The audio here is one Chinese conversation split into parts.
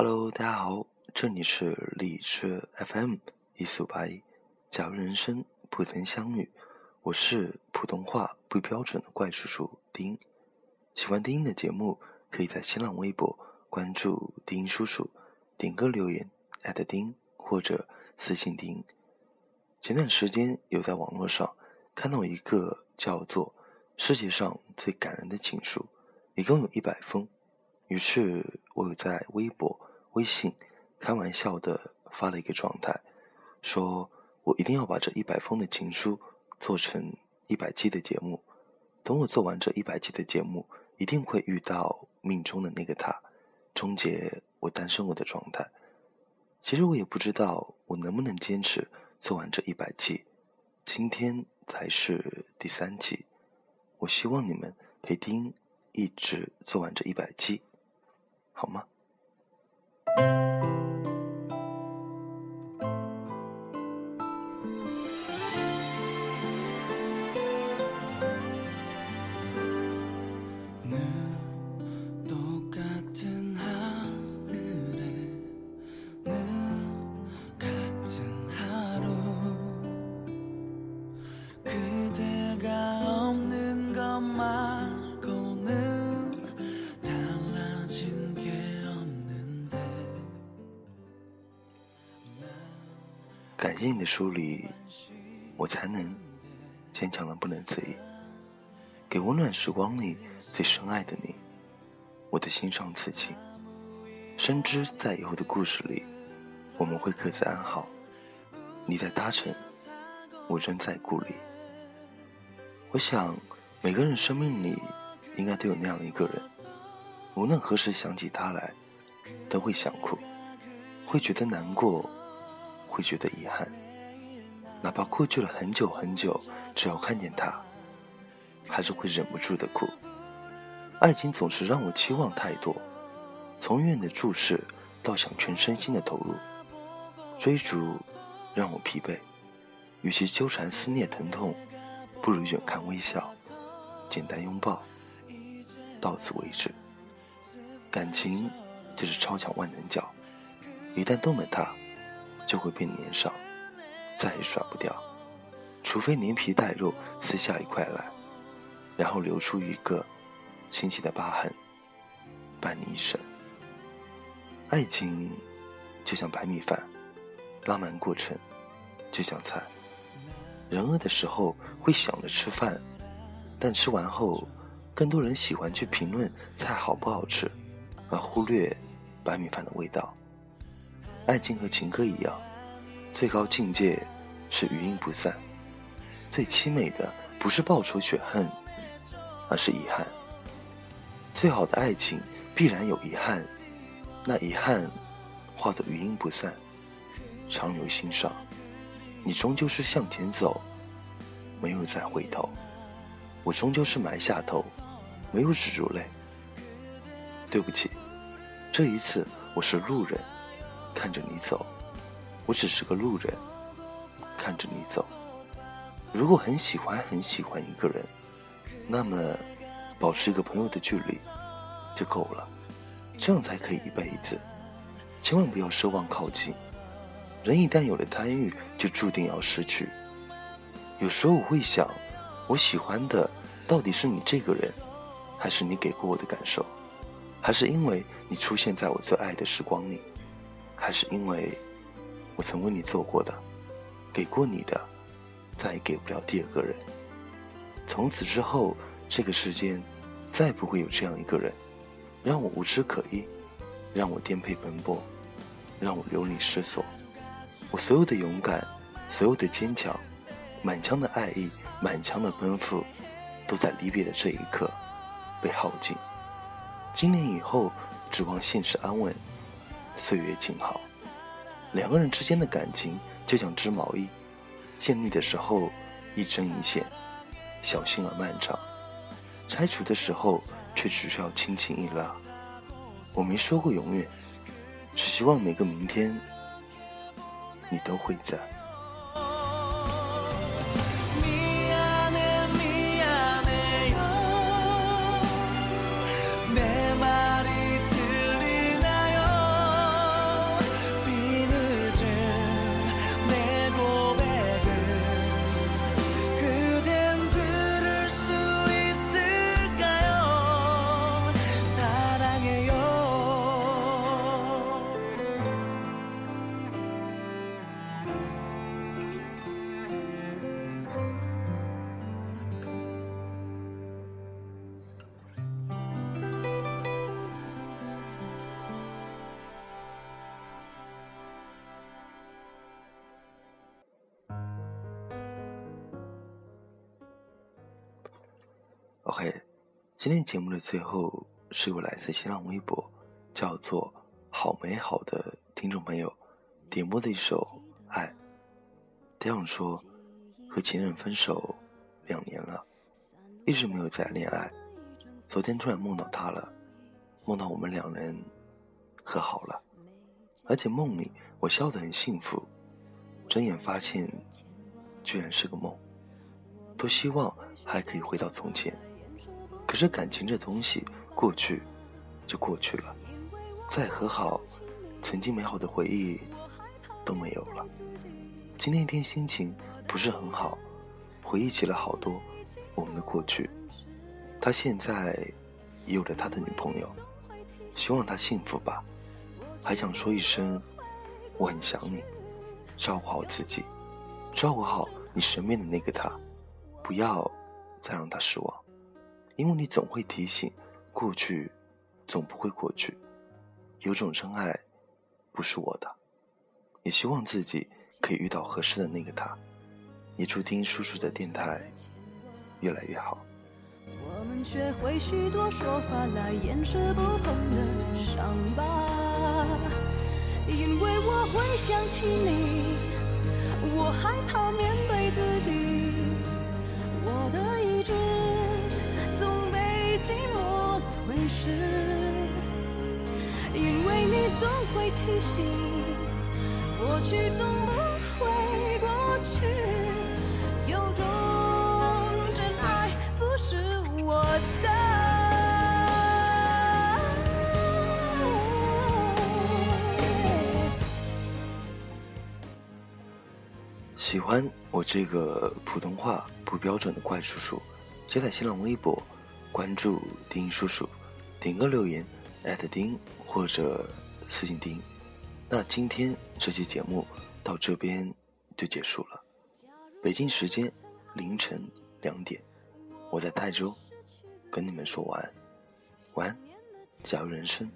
Hello，大家好，这里是荔枝 FM 一四五八一，假如人生不曾相遇，我是普通话不标准的怪叔叔丁。喜欢丁的节目，可以在新浪微博关注丁叔叔，点歌留言艾特丁或者私信丁。前段时间有在网络上看到一个叫做《世界上最感人的情书》，一共有一百封。于是我有在微博、微信开玩笑的发了一个状态，说我一定要把这一百封的情书做成一百期的节目。等我做完这一百期的节目，一定会遇到命中的那个他，终结我单身我的状态。其实我也不知道我能不能坚持做完这一百期，今天才是第三期。我希望你们陪丁一直做完这一百期。好吗？my 感谢你的疏离，我才能坚强的不能自已。给温暖时光里最深爱的你，我的心上刺青。深知在以后的故事里，我们会各自安好。你在搭乘，我仍在故里。我想，每个人生命里应该都有那样一个人，无论何时想起他来，都会想哭，会觉得难过。会觉得遗憾，哪怕过去了很久很久，只要看见他，还是会忍不住的哭。爱情总是让我期望太多，从远的注视到想全身心的投入，追逐让我疲惫。与其纠缠思念疼痛，不如远看微笑，简单拥抱，到此为止。感情就是超强万能胶，一旦动了它。就会变粘上，再也甩不掉。除非连皮带肉撕下一块来，然后留出一个清晰的疤痕，伴你一生。爱情就像白米饭，浪漫过程就像菜。人饿的时候会想着吃饭，但吃完后，更多人喜欢去评论菜好不好吃，而忽略白米饭的味道。爱情和情歌一样，最高境界是余音不散。最凄美的不是报仇雪恨，而是遗憾。最好的爱情必然有遗憾，那遗憾化作余音不散，长留心上。你终究是向前走，没有再回头；我终究是埋下头，没有止住泪。对不起，这一次我是路人。看着你走，我只是个路人。看着你走，如果很喜欢很喜欢一个人，那么保持一个朋友的距离就够了，这样才可以一辈子。千万不要奢望靠近，人一旦有了贪欲，就注定要失去。有时候我会想，我喜欢的到底是你这个人，还是你给过我的感受，还是因为你出现在我最爱的时光里？还是因为，我曾为你做过的，给过你的，再也给不了第二个人。从此之后，这个世间再不会有这样一个人，让我无枝可依，让我颠沛奔波，让我流离失所。我所有的勇敢，所有的坚强，满腔的爱意，满腔的奔赴，都在离别的这一刻被耗尽。今年以后，指望现实安稳。岁月静好，两个人之间的感情就像织毛衣，建立的时候一针一线，小心而漫长；拆除的时候却只需要轻轻一拉。我没说过永远，只希望每个明天，你都会在。OK，今天节目的最后是我来自新浪微博，叫做“好美好”的听众朋友点播的一首《爱》。这样说，和前任分手两年了，一直没有再恋爱。昨天突然梦到他了，梦到我们两人和好了，而且梦里我笑得很幸福。睁眼发现，居然是个梦。多希望还可以回到从前。可是感情这东西，过去就过去了，再和好，曾经美好的回忆都没有了。今天一天心情不是很好，回忆起了好多我们的过去。他现在也有了他的女朋友，希望他幸福吧。还想说一声，我很想你，照顾好自己，照顾好你身边的那个他，不要再让他失望。因为你总会提醒，过去总不会过去，有种真爱不是我的，也希望自己可以遇到合适的那个他。也祝听叔叔的电台越来越好。我们学会许多说法来掩饰不碰的伤疤，因为我会想起你，我害怕面对自己，会提醒，过去总不会过去，有种真爱不是我的。喜欢我这个普通话不标准的怪叔叔，就在新浪微博。关注丁叔叔，点个留言，艾特丁或者私信丁。那今天这期节目到这边就结束了。北京时间凌晨两点，我在泰州跟你们说晚安。晚安，假如人生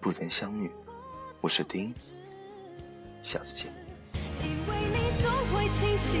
不曾相遇，我是丁，下次见。因为你总会提醒，